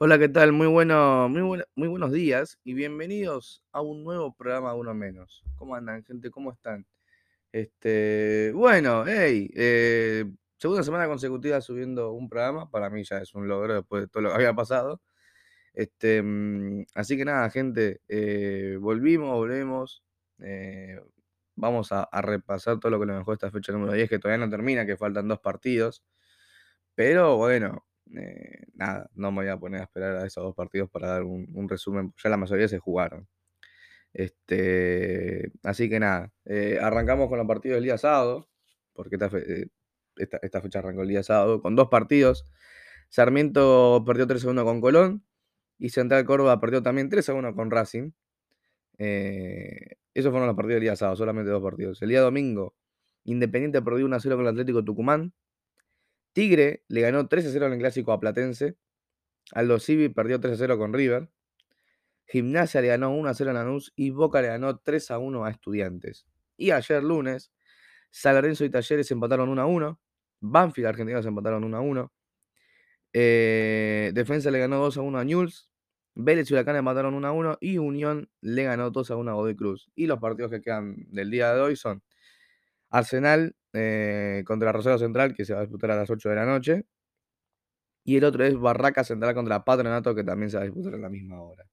Hola, ¿qué tal? Muy bueno, muy muy buenos días y bienvenidos a un nuevo programa Uno Menos. ¿Cómo andan, gente? ¿Cómo están? Este, bueno, hey, eh, segunda semana consecutiva subiendo un programa, para mí ya es un logro después de todo lo que había pasado. Este, mm, así que nada, gente, eh, volvimos, volvemos. eh, vamos a, a repasar todo lo que nos dejó esta fecha número 10, que todavía no termina, que faltan dos partidos. Pero bueno, eh, nada, no me voy a poner a esperar a esos dos partidos para dar un, resumen, ya la mayoría se jugaron. Este, así que nada, eh, arrancamos con los partidos del día sábado, porque eh, esta- esta fecha arrancó el día sábado, con dos partidos. Sarmiento perdió 3 a 1 con Colón y Central Córdoba perdió también 3 a 1 con Racing. Esos fueron los partidos del día sábado, solamente dos partidos. El día domingo, Independiente perdió 1 a 0 con el Atlético Tucumán. Tigre le ganó 3 a 0 en el clásico a Platense. Aldo Civi perdió 3 a 0 con River. Gimnasia le ganó 1 a 0 a Lanús y Boca le ganó 3 a 1 a Estudiantes. Y ayer lunes, San Lorenzo y Talleres empataron 1 a 1. Banfield Argentinos empataron 1 a 1. Eh, Defensa le ganó 2 a 1 a Newell's. Vélez y Huracán empataron 1 a 1. Y Unión le ganó 2 a 1 a Godoy Cruz. Y los partidos que quedan del día de hoy son Arsenal eh, contra Rosario Central, que se va a disputar a las 8 de la noche. Y el otro es Barraca Central contra Patronato, que también se va a disputar a la misma hora.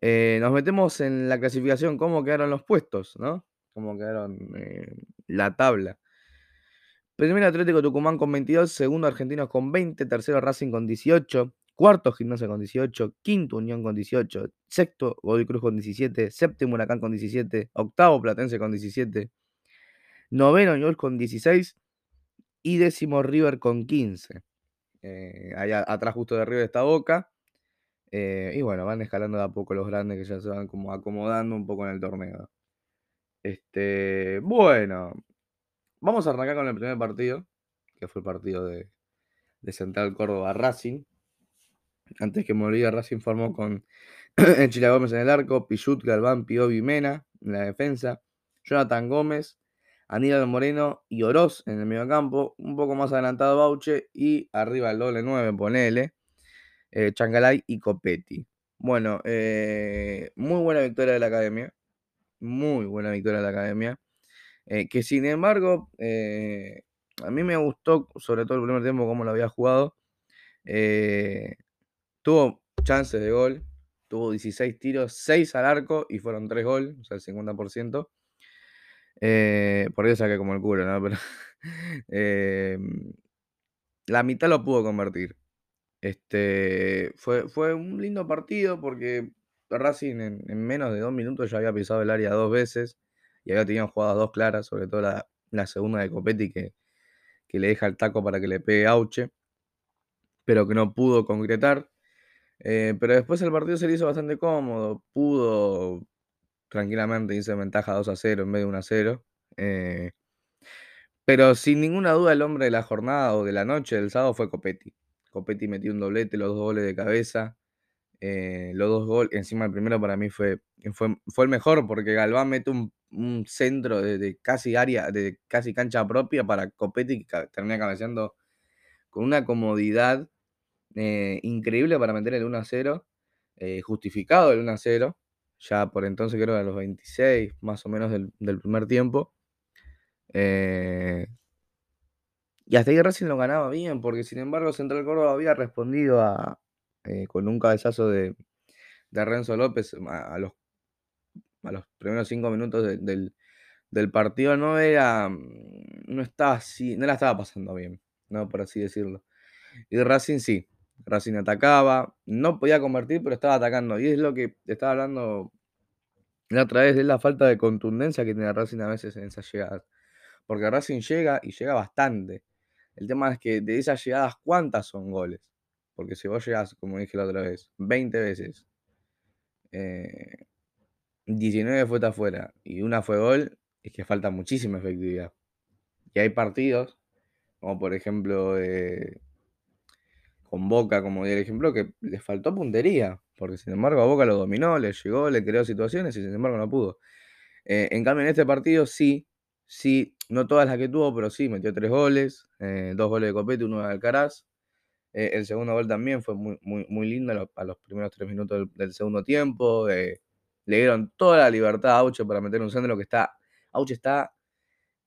Eh, nos metemos en la clasificación, cómo quedaron los puestos, ¿no? Cómo quedaron eh, la tabla. Primero Atlético Tucumán con 22, segundo Argentinos con 20, tercero Racing con 18, cuarto Gimnasia con 18, quinto Unión con 18, sexto Godoy Cruz con 17, séptimo Huracán con 17, octavo Platense con 17, noveno Newell's con 16 y décimo River con 15. Eh, allá atrás justo de River está Boca. eh, y bueno, van escalando de a poco los grandes que ya se van como acomodando un poco en el torneo. Este, bueno, vamos a arrancar con el primer partido, que fue el partido de, Central Córdoba Racing. Antes que me olvide, Racing formó con Chila Gómez en el arco, Pichut, Galván, Piovi, Mena en la defensa, Jonathan Gómez, Aníbal Moreno y Oroz en el mediocampo, un poco más adelantado Bauche y arriba el doble 9, ponele, eh, y Copetti. Bueno, eh, muy buena victoria de la academia, muy buena victoria de la academia, eh, que sin embargo, eh, a mí me gustó, sobre todo el primer tiempo, cómo lo había jugado. Tuvo chances de gol, tuvo 16 tiros, 6 al arco y fueron 3 goles, o sea, el 50%. Eh, por eso saqué como el culo, ¿no? Pero eh, la mitad lo pudo convertir. Este, fue, fue un lindo partido porque Racing en, en menos de dos minutos ya había pisado el área dos veces y había tenido jugadas dos claras, sobre todo la, la segunda de Copetti que, que le deja el taco para que le pegue Auche, pero que no pudo concretar. Eh, pero después el partido se le hizo bastante cómodo, pudo tranquilamente en ventaja 2 a 0 en vez de 1 a 0. Eh, pero sin ninguna duda el hombre de la jornada o de la noche del sábado fue Copetti. Copetti metió un doblete, los dos goles de cabeza. eh, los dos goles, encima el primero para mí fue, fue, fue el mejor porque Galván mete un, un centro de, casi área, de casi cancha propia para Copetti que termina cabeceando con una comodidad eh, increíble para meter el 1 a 0, eh, justificado el 1 a 0, ya por entonces creo que a los 26 más o menos del, del primer tiempo. eh, y hasta ahí Racing lo ganaba bien, porque sin embargo Central Córdoba había respondido eh, con un cabezazo de, de Renzo López a, los, a los primeros cinco minutos de- del, del partido. No era, mm, no estaba así, no la estaba pasando bien, ¿no? Por así decirlo. Y Racing sí, Racing atacaba, no podía convertir, pero estaba atacando. Y es lo que estaba hablando la otra vez, es la falta de contundencia que tiene Racing a veces en esas llegadas. Porque Racing llega y llega bastante. El tema es que de esas llegadas, ¿cuántas son goles? Porque si vos llegás, como dije la otra vez, 20 veces, eh, 19 fue afuera y una fue gol, es que falta muchísima efectividad. Y hay partidos, como por ejemplo eh, con Boca, como di el ejemplo, que les faltó puntería, porque sin embargo a Boca lo dominó, le llegó, le creó situaciones y sin embargo no pudo. Eh, en cambio, en este partido sí, sí, no todas las que tuvo, pero sí, metió tres goles, eh, dos goles de Copete, uno de Alcaraz. Eh, el segundo gol también fue muy, muy, lindo a los, primeros tres minutos del, segundo tiempo. Le dieron toda la libertad a Auche para meter un centro que está. Auche está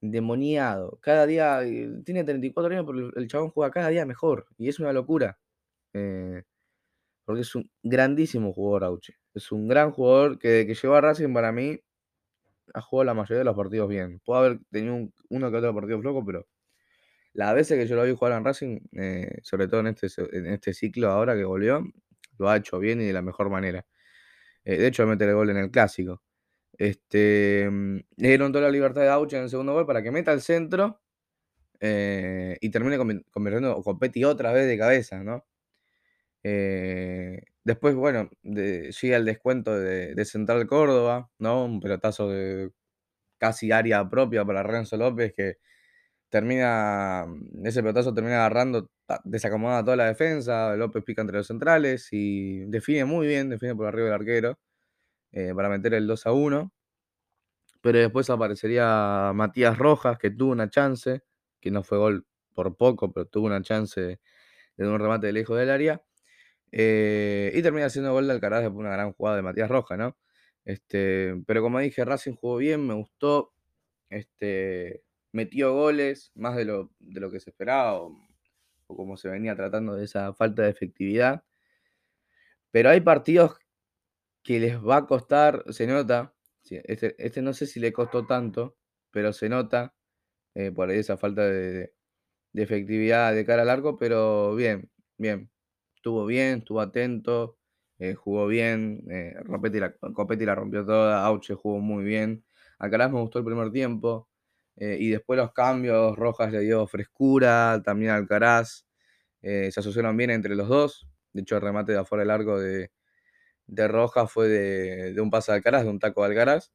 demoniado. Cada día. Tiene 34 años, pero el chabón juega cada día mejor. Y es una locura. Porque es un grandísimo jugador, Auche. Es un gran jugador que, que llegó a Racing para mí ha jugado la mayoría de los partidos bien. Puede haber tenido uno que otro partido flojo, pero las veces que yo lo vi jugar en Racing, eh, sobre todo en este, en este ciclo ahora que volvió, lo ha hecho bien y de la mejor manera. Eh, de hecho, mete el gol en el clásico. Este, mm, le dieron toda la libertad de Auche en el segundo gol para que meta el centro eh, y termine convirtiendo o Copetti otra vez de cabeza, ¿no? Después, bueno, llega el descuento de, Central Córdoba, ¿no? Un pelotazo de casi área propia para Renzo López que termina, ese pelotazo termina agarrando, desacomoda toda la defensa, López pica entre los centrales y define muy bien, define por arriba del arquero eh, para meter el 2 a 1. Pero después aparecería Matías Rojas, que tuvo una chance, que no fue gol por poco, pero tuvo una chance de un remate lejos del área. Eh, y termina siendo gol de Alcaraz después de una gran jugada de Matías Roja, ¿no? Este, pero como dije, Racing jugó bien, me gustó. Este, metió goles, más de lo, de lo que se esperaba, o, como se venía tratando de esa falta de efectividad. Pero hay partidos que les va a costar, se nota, este, este no sé si le costó tanto, pero se nota eh, por ahí esa falta de, de efectividad de cara al arco, pero bien, bien estuvo bien, estuvo atento, eh, jugó bien, eh, Copetti la rompió toda, Auche jugó muy bien. Alcaraz me gustó el primer tiempo. Eh, y después los cambios, Rojas le dio frescura, también Alcaraz. se asociaron bien entre los dos. De hecho, el remate de afuera del arco de, de Rojas fue de, un pase de Alcaraz, de un taco de Alcaraz.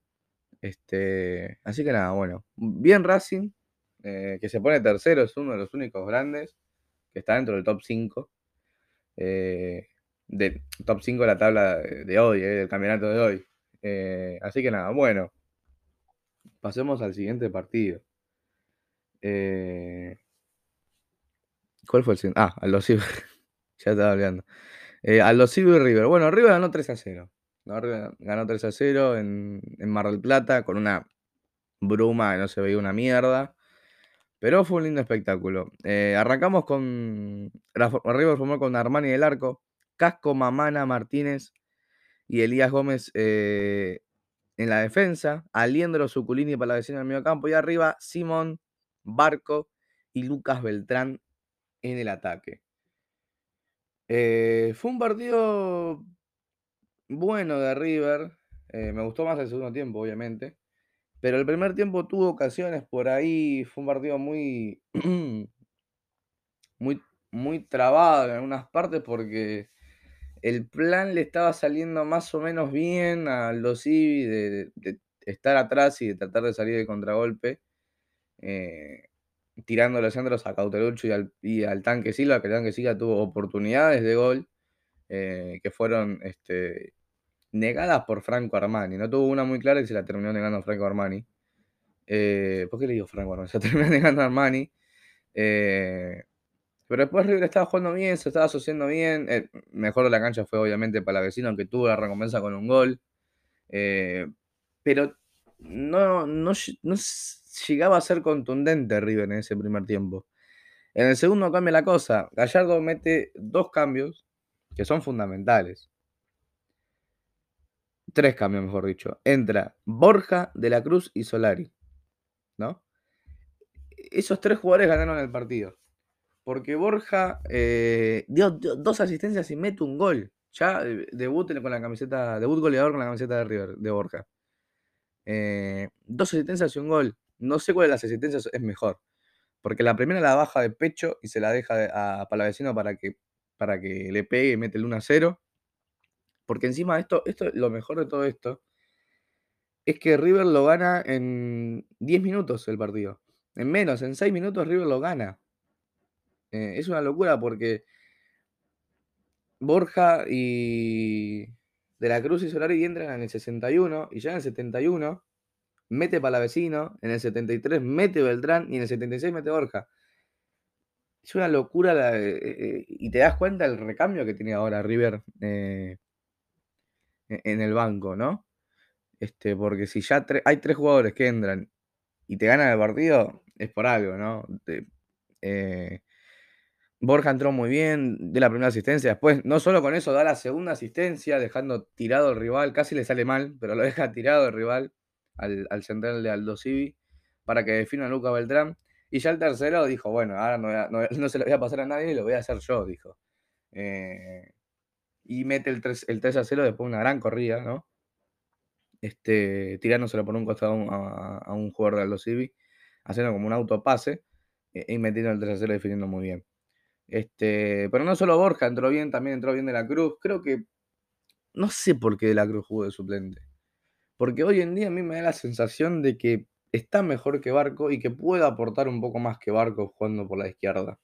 Este, así que nada, bueno. Bien Racing, que se pone tercero, es uno de los únicos grandes que está dentro del top 5 eh, de top 5 de la tabla de hoy, eh, del campeonato de hoy. Eh, así que nada, bueno. Pasemos al siguiente partido. ¿Cuál fue el siguiente? Ah, Aldo Civi. ya estaba hablando. Aldo Civi y River. Bueno, River ganó 3 a 0. ganó 3 a 0 en, en Mar del Plata con una bruma que no se veía una mierda. Pero fue un lindo espectáculo. Eh, arrancamos con. River formó con Armani del arco, Casco, Mamana, Martínez y Elías Gómez eh, en la defensa, Aliendro, Suculini para la vecina del medio campo y arriba Simón, Barco y Lucas Beltrán en el ataque. Eh, fue un partido bueno de River. me gustó más el segundo tiempo, obviamente. Pero el primer tiempo tuvo ocasiones por ahí, fue un partido muy, muy, muy trabado en algunas partes porque el plan le estaba saliendo más o menos bien a los Ibi de, estar atrás y de tratar de salir de contragolpe, eh, tirando los centros a al, y al Tanque Silva, que el Tanque Silva tuvo oportunidades de gol eh, que fueron este, negadas por Franco Armani. No tuvo una muy clara y se la terminó negando Franco Armani. Eh, ¿Por qué le digo Franco Armani? Se terminó negando Armani. Eh, pero después River estaba jugando bien, se estaba asociando bien. Mejor de la cancha fue obviamente para la vecina, aunque tuvo la recompensa con un gol. Eh, pero no, no, no, llegaba a ser contundente River en ese primer tiempo. En el segundo cambia la cosa. Gallardo mete dos cambios que son fundamentales tres cambios, mejor dicho. Entra Borja, De la Cruz y Solari. ¿No? Esos tres jugadores ganaron el partido. Porque Borja eh, dio, dos asistencias y mete un gol. Ya eh, debut con la camiseta, debut goleador con la camiseta de River, de Borja. Eh, dos asistencias y un gol. No sé cuál de las asistencias es mejor. Porque la primera la baja de pecho y se la deja a Palavecino para que, para que le pegue y mete el 1 a 0. Porque encima esto, esto, lo mejor de todo esto, es que River lo gana en 10 minutos el partido. En menos, en 6 minutos River lo gana. Eh, es una locura porque Borja y De la Cruz y Solari entran en el 61 y ya en el 71 mete Palavecino, en el 73 mete Beltrán y en el 76 mete Borja. es una locura eh, eh, y te das cuenta el recambio que tiene ahora River en el banco, ¿no? Este, porque si ya hay tres jugadores que entran y te ganan el partido, es por algo, ¿no? Borja entró muy bien, de la primera asistencia. Después, no solo con eso, da la segunda asistencia, dejando tirado al rival. Casi le sale mal, pero lo deja tirado el rival al, central de Aldo Civi para que defina a Luca Beltrán. Y ya el tercero dijo, bueno, ahora no, se lo voy a pasar a nadie, lo voy a hacer yo, dijo. Eh, y mete el 3, el 3 a 0 después de una gran corrida, ¿no? Este, tirándoselo por un costado a, un jugador de Aldo Civi, haciendo como un autopase eh, y metiendo el 3 a 0 definiendo muy bien. Este, pero no solo Borja entró bien, también entró bien de la Cruz. Creo que. No sé por qué de la Cruz jugó de suplente. Porque hoy en día a mí me da la sensación de que está mejor que Barco y que puede aportar un poco más que Barco jugando por la izquierda.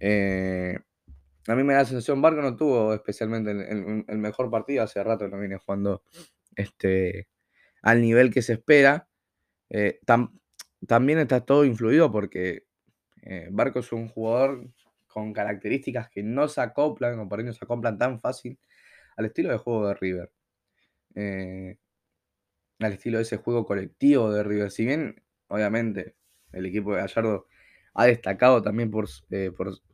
Eh, a mí me da la sensación, Barco no tuvo especialmente el, mejor partido, hace rato no viene jugando este, al nivel que se espera. Eh, también está todo influido porque eh, Barco es un jugador con características que no se acoplan, o por ahí no se acoplan tan fácil al estilo de juego de River. Eh, al estilo de ese juego colectivo de River. Si bien, obviamente, el equipo de Gallardo ha destacado también por,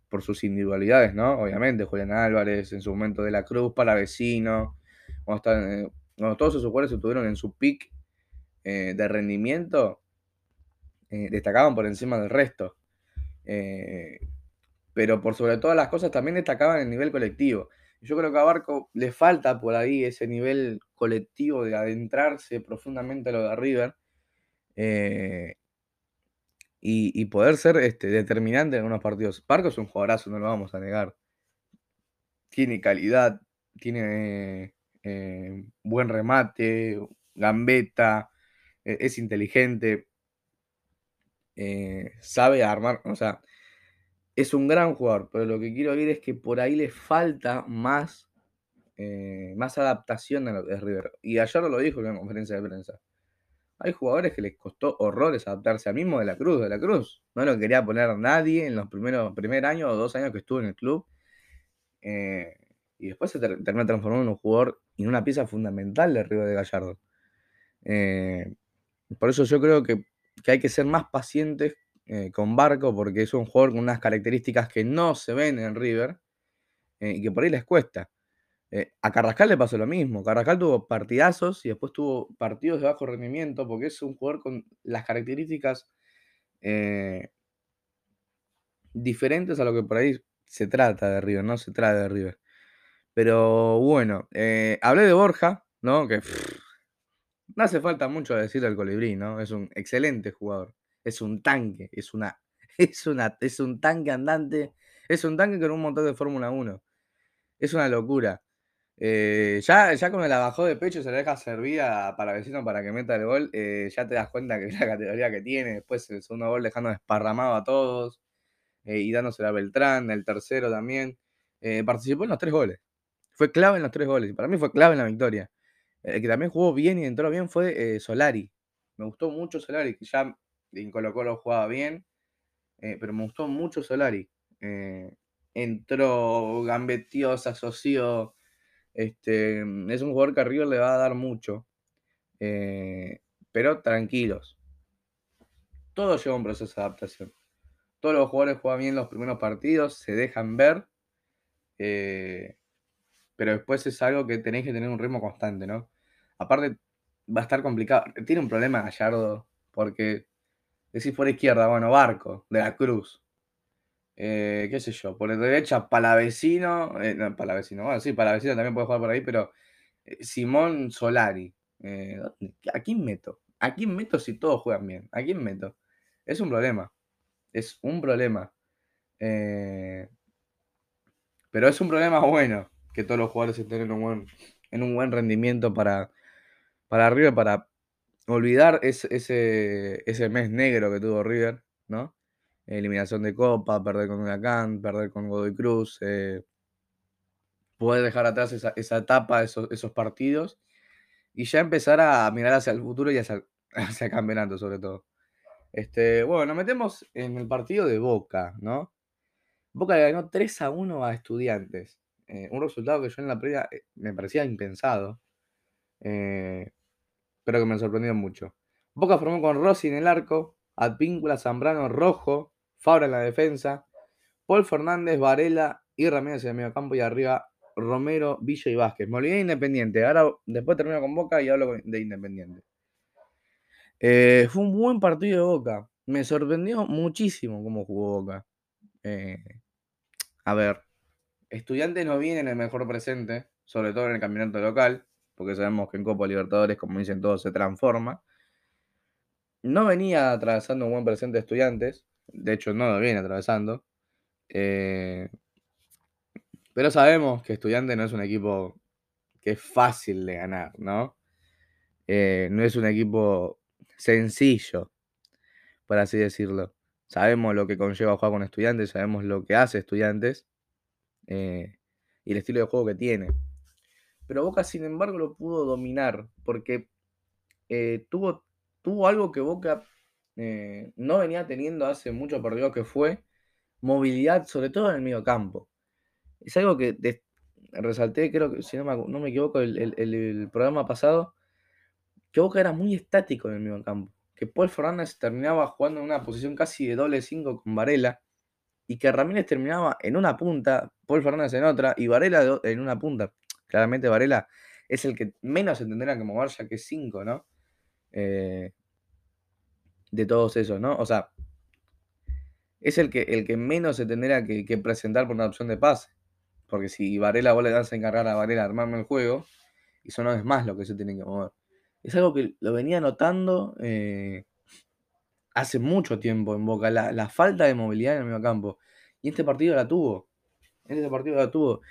por, sus individualidades, ¿no? Obviamente, Julián Álvarez, en su momento de la Cruz, para vecino, cuando, eh, todos esos jugadores estuvieron en su pick de rendimiento, destacaban por encima del resto pero por sobre todas las cosas también destacaban el nivel colectivo. Yo creo que a Barco le falta por ahí ese nivel colectivo de adentrarse profundamente a lo de River eh, y, poder ser este, determinante en algunos partidos. Barco es un jugadorazo, no lo vamos a negar. Tiene calidad, tiene eh, buen remate, gambeta, e, es inteligente, eh, sabe armar, o sea, es un gran jugador, pero lo que quiero decir es que por ahí le falta más, eh, más adaptación a lo que es River. Y ayer lo dijo en conferencia de prensa. Hay jugadores que les costó horrores adaptarse, al mismo de la Cruz. De la Cruz no lo quería poner nadie en los primeros primer años o dos años que estuvo en el club. Eh, y después se termina transformando en un jugador y en una pieza fundamental de River de Gallardo. Eh, por eso yo creo que, hay que ser más pacientes eh, con Barco porque es un jugador con unas características que no se ven en River y que por ahí les cuesta. Eh, a Carrascal le pasó lo mismo. Carrascal tuvo partidazos y después tuvo partidos de bajo rendimiento porque es un jugador con las características diferentes a lo que por ahí se trata de River, no se trata de River. Pero bueno, hablé de Borja, ¿no? Que no hace falta mucho decir del colibrí, ¿no? Es un excelente jugador es un tanque, es una, es una, es un tanque andante, es un tanque con un montón de Fórmula 1. Es una locura. Eh, ya, ya cuando la bajó de pecho se la deja servida para vecino para que meta el gol, eh, ya te das cuenta que la categoría que tiene. Después el segundo gol dejando desparramado a todos eh, y dándose a Beltrán, el tercero también. participó en los tres goles. Fue clave en los tres goles. Para mí fue clave en la victoria. El que también jugó bien y entró bien fue Solari. Me gustó mucho Solari, ya en Colo Colo jugaba bien, pero me gustó mucho Solari. Entró, gambeteó, se asoció. Este, es un jugador que a River le va a dar mucho. Eh, pero tranquilos. Todo lleva un proceso de adaptación. Todos los jugadores juegan bien los primeros partidos, se dejan ver. pero después es algo que tenéis que tener un ritmo constante, ¿no? Aparte, va a estar complicado. Tiene un problema Gallardo, porque Decís por izquierda, bueno, Barco, de la Cruz. Eh, qué sé yo, por derecha, Palavecino. Eh, no, Palavecino, bueno, sí, Palavecino también puede jugar por ahí, pero eh, Simón Solari. Eh, ¿A quién meto? ¿A quién meto si todos juegan bien? ¿A quién meto? Es un problema. Es un problema. pero es un problema bueno que todos los jugadores estén en un buen, en un buen rendimiento para, para arriba, para olvidar ese, ese, mes negro que tuvo River, ¿no? Eliminación de Copa, perder con Huracán, perder con Godoy Cruz, eh, poder dejar atrás esa, etapa, esos, esos, partidos, y ya empezar a mirar hacia el futuro y hacia, hacia campeonato sobre todo. Este, bueno, nos metemos en el partido de Boca, ¿no? Boca le ganó 3 a 1 a Estudiantes. Eh, un resultado que yo en la previa eh, me parecía impensado. Eh, pero que me sorprendió mucho. Boca formó con Rossi en el arco, Advíncula, Zambrano, Rojo, Fabra en la defensa, Paul Fernández, Varela y Ramírez en el medio campo y arriba Romero, Villa y Vázquez. Me olvidé de Independiente. Ahora después termino con Boca y hablo de Independiente. fue un buen partido de Boca. Me sorprendió muchísimo cómo jugó Boca. a ver, Estudiantes no viene en el mejor presente, sobre todo en el campeonato local, porque sabemos que en Copa Libertadores, como dicen todos, se transforma. No venía atravesando un buen presente de estudiantes, de hecho no lo viene atravesando. Eh, pero sabemos que Estudiantes no es un equipo que es fácil de ganar, ¿no? Eh, no es un equipo sencillo, por así decirlo. Sabemos lo que conlleva jugar con estudiantes, sabemos lo que hace estudiantes. Eh, y el estilo de juego que tiene. Pero Boca, sin embargo, lo pudo dominar porque tuvo, tuvo algo que Boca eh, no venía teniendo hace mucho perdido, que fue movilidad, sobre todo en el medio campo. Es algo que resalté, creo que, si no me, equivoco, el, el, programa pasado, que Boca era muy estático en el medio campo. Que Paul Fernández terminaba jugando en una posición casi de doble 5 con Varela y que Ramírez terminaba en una punta, Paul Fernández en otra y Varela en una punta. Claramente Varela es el que menos se que mover, ya que es 5, ¿no? Eh, de todos esos, ¿no? O sea, es el que, el que menos se tendrá que, presentar por una opción de pase. Porque si Varela vos le das a encargar a Varela armarme el juego, y eso no es más lo que se tiene que mover. Es algo que lo venía notando eh, hace mucho tiempo en Boca, la, falta de movilidad en el medio campo. Y este partido la tuvo. Este partido la tuvo.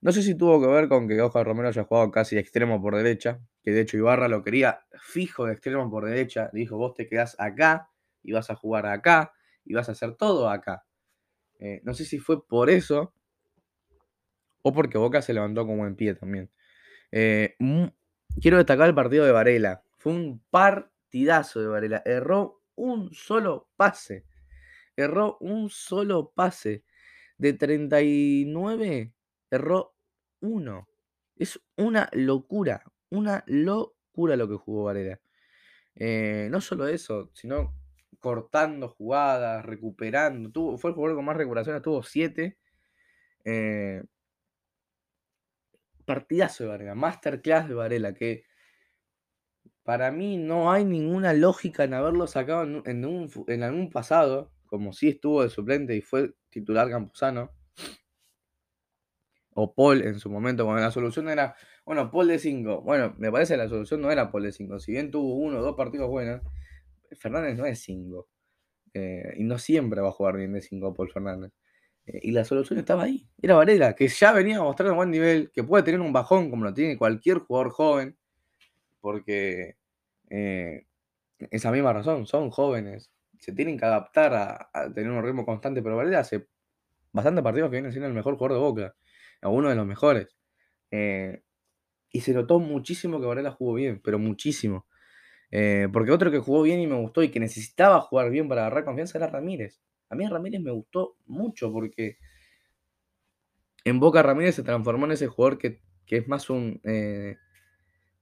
No sé si tuvo que ver con que Oscar Romero haya jugado casi extremo por derecha, que de hecho Ibarra lo quería fijo de extremo por derecha. Dijo, vos te quedás acá y vas a jugar acá y vas a hacer todo acá. Eh, no sé si fue por eso o porque Boca se levantó como en pie también. Eh, quiero destacar el partido de Varela. Fue un partidazo de Varela. Erró un solo pase. Erró un solo pase. De 39, erró uno. Es una locura. Una locura lo que jugó Varela. Eh, no solo eso, sino cortando jugadas, recuperando. Tuvo, fue el jugador con más recuperaciones, tuvo 7. Eh, partidazo de Varela, masterclass de Varela, que para mí no hay ninguna lógica en haberlo sacado en, algún pasado, como si estuvo de suplente y fue titular Campuzano. O Paul en su momento, cuando la solución era, bueno, Paul de 5. Bueno, me parece que la solución no era Paul de 5. Si bien tuvo uno o dos partidos buenos, Fernández no es 5. Eh, y no siempre va a jugar bien de 5 Paul Fernández. Eh, y la solución estaba ahí. Era Varela, que ya venía a mostrar un buen nivel, que puede tener un bajón como lo tiene cualquier jugador joven. Porque eh, esa misma razón, son jóvenes, se tienen que adaptar a, tener un ritmo constante, pero Varela hace bastante partidos que viene siendo el mejor jugador de Boca, uno de los mejores. Eh, y se notó muchísimo que Varela jugó bien, pero muchísimo. Eh, porque otro que jugó bien y me gustó y que necesitaba jugar bien para agarrar confianza era Ramírez. A mí Ramírez me gustó mucho porque en Boca Ramírez se transformó en ese jugador que, que es más un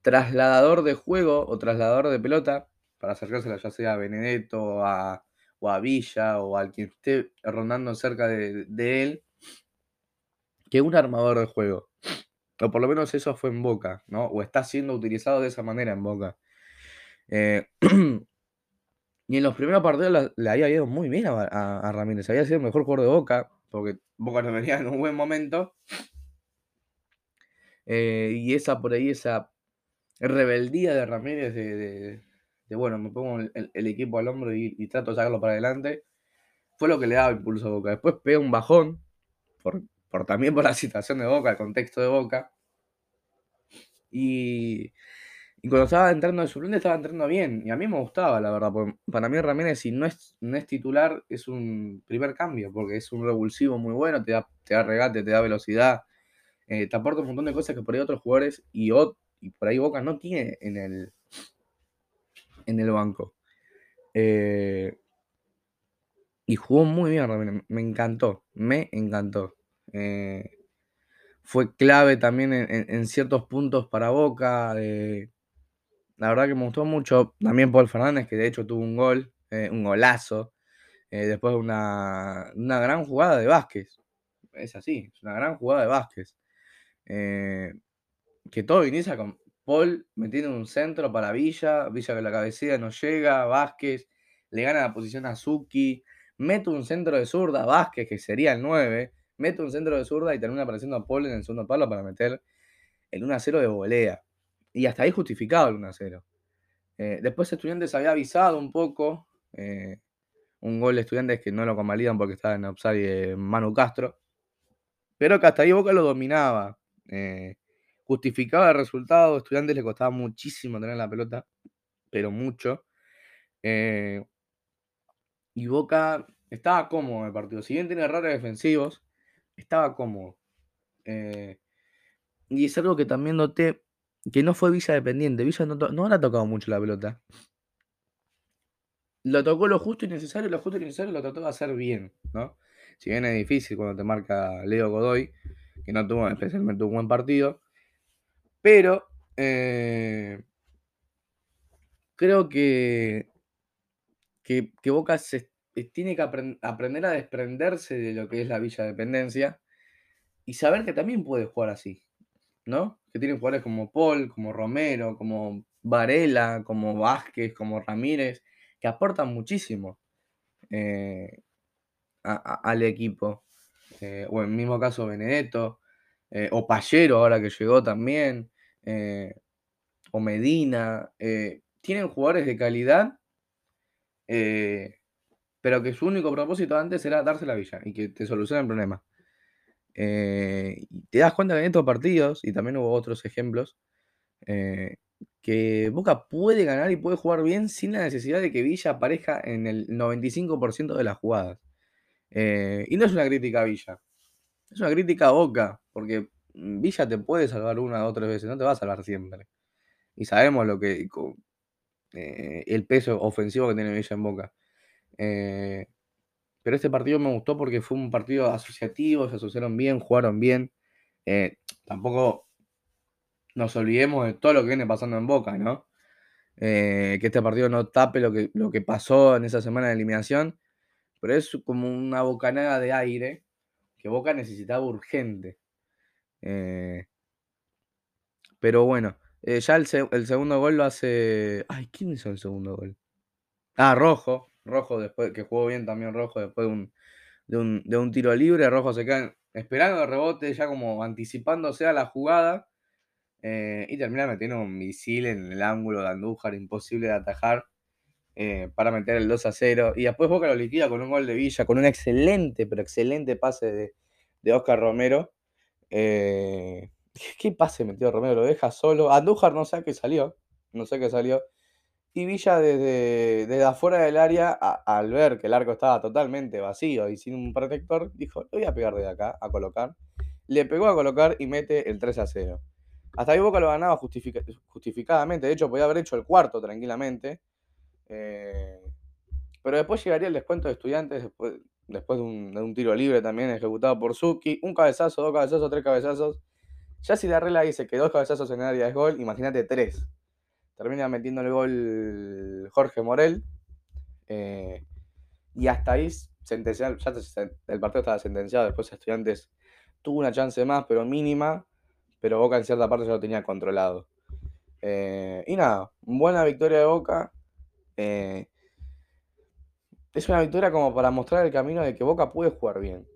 trasladador de juego o trasladador de pelota para acercársela ya sea a Benedetto a, o a Villa o al que esté rondando cerca de, él que un armador de juego. O por lo menos eso fue en Boca, ¿no? O está siendo utilizado de esa manera en Boca. Eh, y en los primeros partidos le había ido muy bien a, Ramírez. Había sido el mejor jugador de Boca, porque Boca no venía en un buen momento. Eh, y esa por ahí, esa rebeldía de Ramírez de, bueno, me pongo el, equipo al hombro y, trato de sacarlo para adelante, fue lo que le daba impulso a Boca. Después pega un bajón, por, también por la situación de Boca, el contexto de Boca. Y, cuando estaba entrando de suplente estaba entrando bien. Y a mí me gustaba, la verdad. para mí Ramírez, si no es, no es titular, es un primer cambio, porque es un revulsivo muy bueno, te da, te da regate, te da velocidad, eh, te aporta un montón de cosas que por ahí otros jugadores y por ahí Boca no tiene en el, en el banco. Eh, Y jugó muy bien Ramírez, me encantó, me encantó. Eh, fue clave también en, ciertos puntos para Boca. Eh, la verdad que me gustó mucho. También Paul Fernández, que de hecho tuvo un gol, eh, un golazo. después de una, una, gran jugada de Vázquez. Es así, es una gran jugada de Vázquez. que todo inicia con Paul metiendo un centro para Villa. Villa que la cabecera no llega. Vázquez le gana la posición a Zuki mete un centro de zurda, Vázquez, que sería el 9, mete un centro de zurda y termina apareciendo a Paul en el segundo palo para meter el 1-0 de volea. Y hasta ahí justificado el 1-0. Eh, después Estudiantes había avisado un poco, eh, un gol de Estudiantes que no lo convalidan porque estaba en offside Manu Castro, pero que hasta ahí Boca lo dominaba. Eh, justificaba el resultado, Estudiantes le costaba muchísimo tener la pelota, pero mucho. Y Boca estaba cómodo en el partido. Si bien tiene errores defensivos, estaba cómodo. Eh, y es algo que también noté que no fue Villa dependiente. Villa no, no ha tocado mucho la pelota. Lo tocó lo justo y necesario, lo justo y necesario lo trató de hacer bien, ¿no? Si bien es difícil cuando te marca Leo Godoy, que no tuvo especialmente un buen partido, pero eh, creo que que, Boca se, tiene que aprender a desprenderse de lo que es la Villa Dependencia y saber que también puede jugar así, ¿no? Que tiene jugadores como Paul, como Romero, como Varela, como Vázquez, como Ramírez, que aportan muchísimo eh, al equipo. Eh, o en el mismo caso Benedetto, o Pallero ahora que llegó también, o Medina. tienen jugadores de calidad eh, pero que su único propósito antes era darse la villa y que te solucione el problema. Eh, te das cuenta que en estos partidos, y también hubo otros ejemplos, eh, que Boca puede ganar y puede jugar bien sin la necesidad de que Villa aparezca en el 95% de las jugadas. y no es una crítica a Villa, es una crítica a Boca, porque Villa te puede salvar una o tres veces, no te va a salvar siempre. Y sabemos lo que, eh, el peso ofensivo que tiene Villa en Boca. Eh, pero este partido me gustó porque fue un partido asociativo, se asociaron bien, jugaron bien. Eh, tampoco nos olvidemos de todo lo que viene pasando en Boca, ¿no? que este partido no tape lo que, lo que pasó en esa semana de eliminación, pero es como una bocanada de aire que Boca necesitaba urgente. pero bueno, eh, ya el, segundo gol lo hace. Ay, ¿quién hizo el segundo gol? Ah, Rojo. Rojo, después que jugó bien también Rojo después de un, de un, tiro libre. Rojo se queda esperando el rebote, ya como anticipándose a la jugada. Eh, y termina metiendo un misil en el ángulo de Andújar, imposible de atajar. Eh, para meter el 2 a 0. Y después Boca lo liquida con un gol de Villa, con un excelente, pero excelente pase de, de Oscar Romero. Eh, ¿Qué pase metió Romero? Lo deja solo. Andújar no sé qué salió. No sé qué salió. Y Villa desde, desde afuera del área, al ver que el arco estaba totalmente vacío y sin un protector, dijo, lo voy a pegar desde acá, a colocar. Le pegó a colocar y mete el 3 a 0. Hasta ahí Boca lo ganaba justificadamente. De hecho, podía haber hecho el cuarto tranquilamente. Eh, pero después llegaría el descuento de estudiantes después, después de, un, de un tiro libre también ejecutado por Suki. Un cabezazo, dos cabezazos, tres cabezazos. Ya si la regla dice que dos cabezazos en el área es gol, imagínate tres. Termina metiendo el gol Jorge Morel. Eh, y hasta ahí sentenciado, ya el partido estaba sentenciado. Después Estudiantes tuvo una chance más, pero mínima. Pero Boca en cierta parte ya lo tenía controlado. Eh, y nada, buena victoria de Boca. Eh, es una victoria como para mostrar el camino de que Boca puede jugar bien.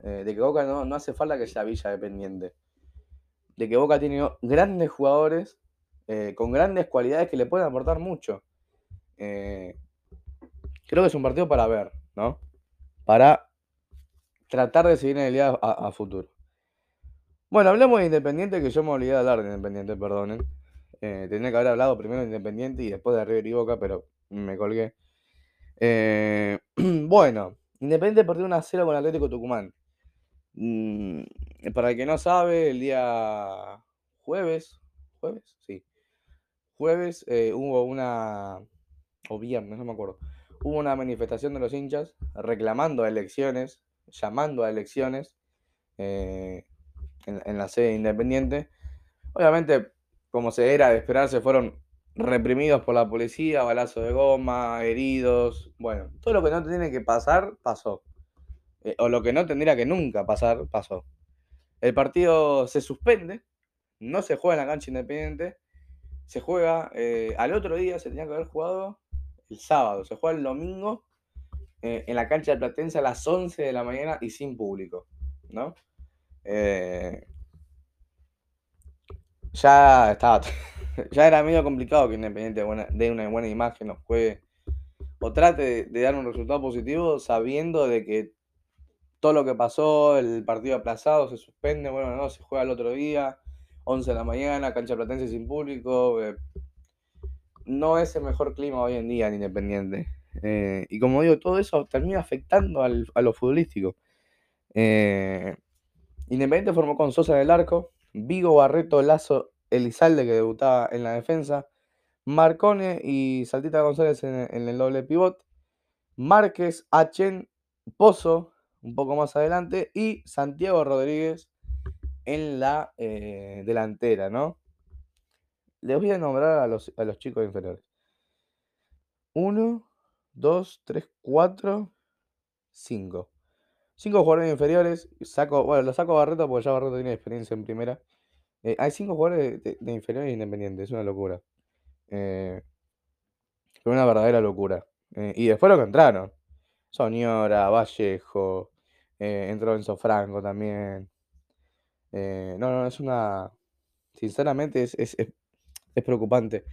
de que Boca no, no hace falta que sea Villa dependiente de que Boca tiene grandes jugadores eh, con grandes cualidades que le pueden aportar mucho. Eh, creo que es un partido para ver, ¿no? Para tratar de seguir en el día a, futuro. Bueno, hablemos de Independiente, que yo me olvidé de hablar de Independiente, perdonen. Eh, tenía que haber hablado primero de Independiente y después de River y Boca, pero me colgué. bueno, Independiente perdió una 0 con Atlético Tucumán. Mm, para el que no sabe, el día jueves, jueves, sí, jueves eh, hubo una, o viernes, no me acuerdo, hubo una manifestación de los hinchas reclamando elecciones, llamando a elecciones eh, en, la sede independiente. Obviamente, como se era de esperar, se fueron reprimidos por la policía, balazos de goma, heridos. Bueno, todo lo que no tiene que pasar, pasó. Eh, o lo que no tendría que nunca pasar, pasó. El partido se suspende, no se juega en la cancha independiente, se juega eh, al otro día, se tenía que haber jugado el sábado, se juega el domingo eh, en la cancha de Platense a las 11 de la mañana y sin público, ¿no? ya estaba, ya era medio complicado que Independiente dé una buena imagen, nos juegue o trate de dar un resultado positivo sabiendo de que todo lo que pasó, el partido aplazado, se suspende, bueno, no, se juega el otro día, 11 de la mañana, cancha platense sin público. Eh, no es el mejor clima hoy en día en Independiente. Eh, y como digo, todo eso termina afectando a lo futbolístico. Eh, Independiente formó con Sosa del arco, Vigo, Barreto, Lazo, Elizalde que debutaba en la defensa, Marcone y Saltita González en, en el doble pivot, Márquez, Achen, Pozo, un poco más adelante, y Santiago Rodríguez en la eh, delantera, ¿no? Les voy a nombrar a los, a los chicos inferiores. Uno, dos, tres, cuatro, cinco. Cinco jugadores inferiores. Saco, bueno, lo saco a Barreto porque ya Barreto tiene experiencia en primera. Eh, hay cinco jugadores de, inferiores independientes, es una locura. Eh, una verdadera locura. y después lo que entraron. Soñora, Vallejo, entró Enzo Franco también. Eh, no, no, es una. Sinceramente, es, es, preocupante.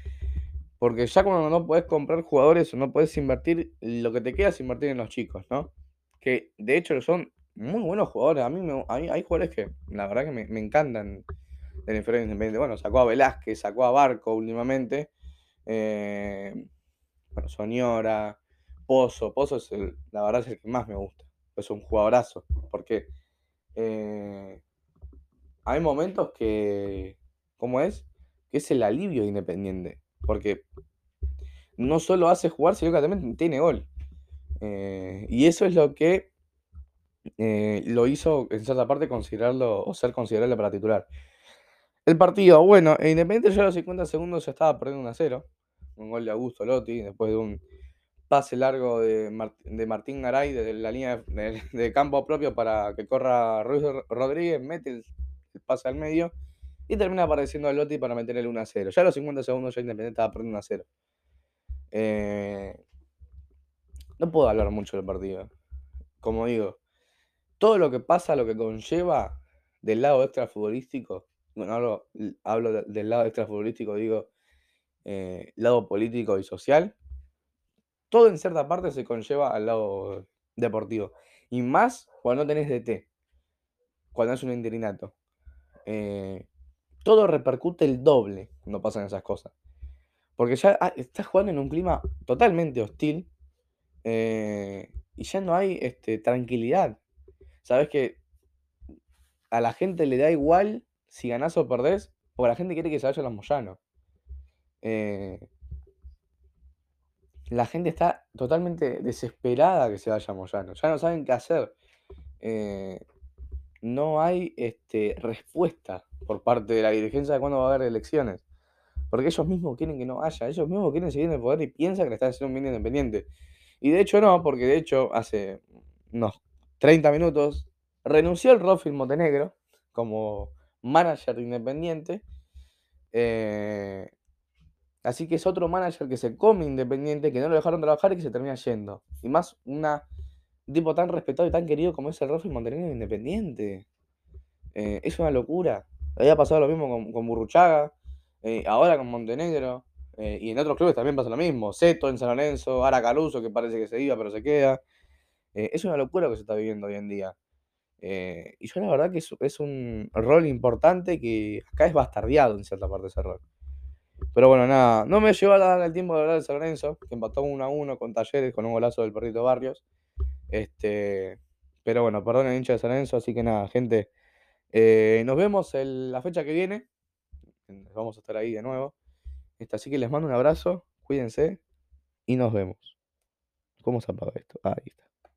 Porque ya cuando no puedes comprar jugadores o no puedes invertir, lo que te queda es invertir en los chicos, ¿no? Que de hecho son muy buenos jugadores. A mí, me, hay jugadores que la verdad que me, encantan del inferior independiente. Bueno, sacó a Velázquez, sacó a Barco últimamente. Eh, bueno, Soñora, Pozo. Pozo es el, la verdad es el que más me gusta es un jugadorazo. Porque eh, hay momentos que, ¿cómo es? Que es el alivio Independiente. Porque no solo hace jugar, sino que también tiene gol. Eh, y eso es lo que eh, lo hizo, en cierta parte, considerarlo o ser considerable para titular. El partido, bueno, Independiente ya a los 50 segundos ya estaba perdiendo 1 a 0. Un gol de Augusto Lotti, después de un pase largo de, Martín Garay desde la línea de, campo propio para que corra Ruiz Rodríguez, mete el, pase al medio y termina apareciendo a Lotti para meter el 1 a 0. Ya a los 50 segundos ya Independiente estaba perdiendo 1 a 0. Eh, no puedo hablar mucho del partido. Como digo, todo lo que pasa, lo que conlleva del lado extrafutbolístico, bueno, hablo, del lado extrafutbolístico, digo, eh, lado político y social, todo en cierta parte se conlleva al lado deportivo. Y más cuando no tenés DT, cuando es un interinato. Eh, todo repercute el doble cuando pasan esas cosas. Porque ya ah, estás jugando en un clima totalmente hostil eh, y ya no hay este, tranquilidad. Sabes que a la gente le da igual si ganás o perdés, porque la gente quiere que se vaya a los Moyanos. Eh, la gente está totalmente desesperada que se vaya Moyano. Ya no saben qué hacer. No hay este, respuesta por parte de la dirigencia de cuándo va a haber elecciones. Porque ellos mismos quieren que no haya. Ellos mismos quieren seguir en el poder y piensan que le están haciendo un bien independiente. Y de hecho no, porque de hecho hace unos 30 minutos renunció el Rofil Montenegro como manager independiente. Eh, Así que es otro manager que se come Independiente, que no lo dejaron trabajar y que se termina yendo. Y más una, un tipo tan respetado y tan querido como es el Rafael Montenegro Independiente. Eh, es una locura. Había pasado lo mismo con, Burruchaga, eh, ahora con Montenegro. Eh, y en otros clubes también pasa lo mismo. Seto en San Lorenzo, Ara Caruso, que parece que se iba pero se queda. es una locura que se está viviendo hoy en día. y yo la verdad que es, es un rol importante que acá es bastardeado en cierta parte ese rol. Pero bueno, nada, no me llevó a dar el tiempo de hablar de San Lorenzo, que empató 1 a 1 con Talleres con un golazo del perrito Barrios. Este, pero bueno, perdón el hincha de San Lorenzo, así que nada, gente. Eh, nos vemos la fecha que viene. Vamos a estar ahí de nuevo. Este, así que les mando un abrazo, cuídense y nos vemos. ¿Cómo se apaga esto? Ah, ahí está.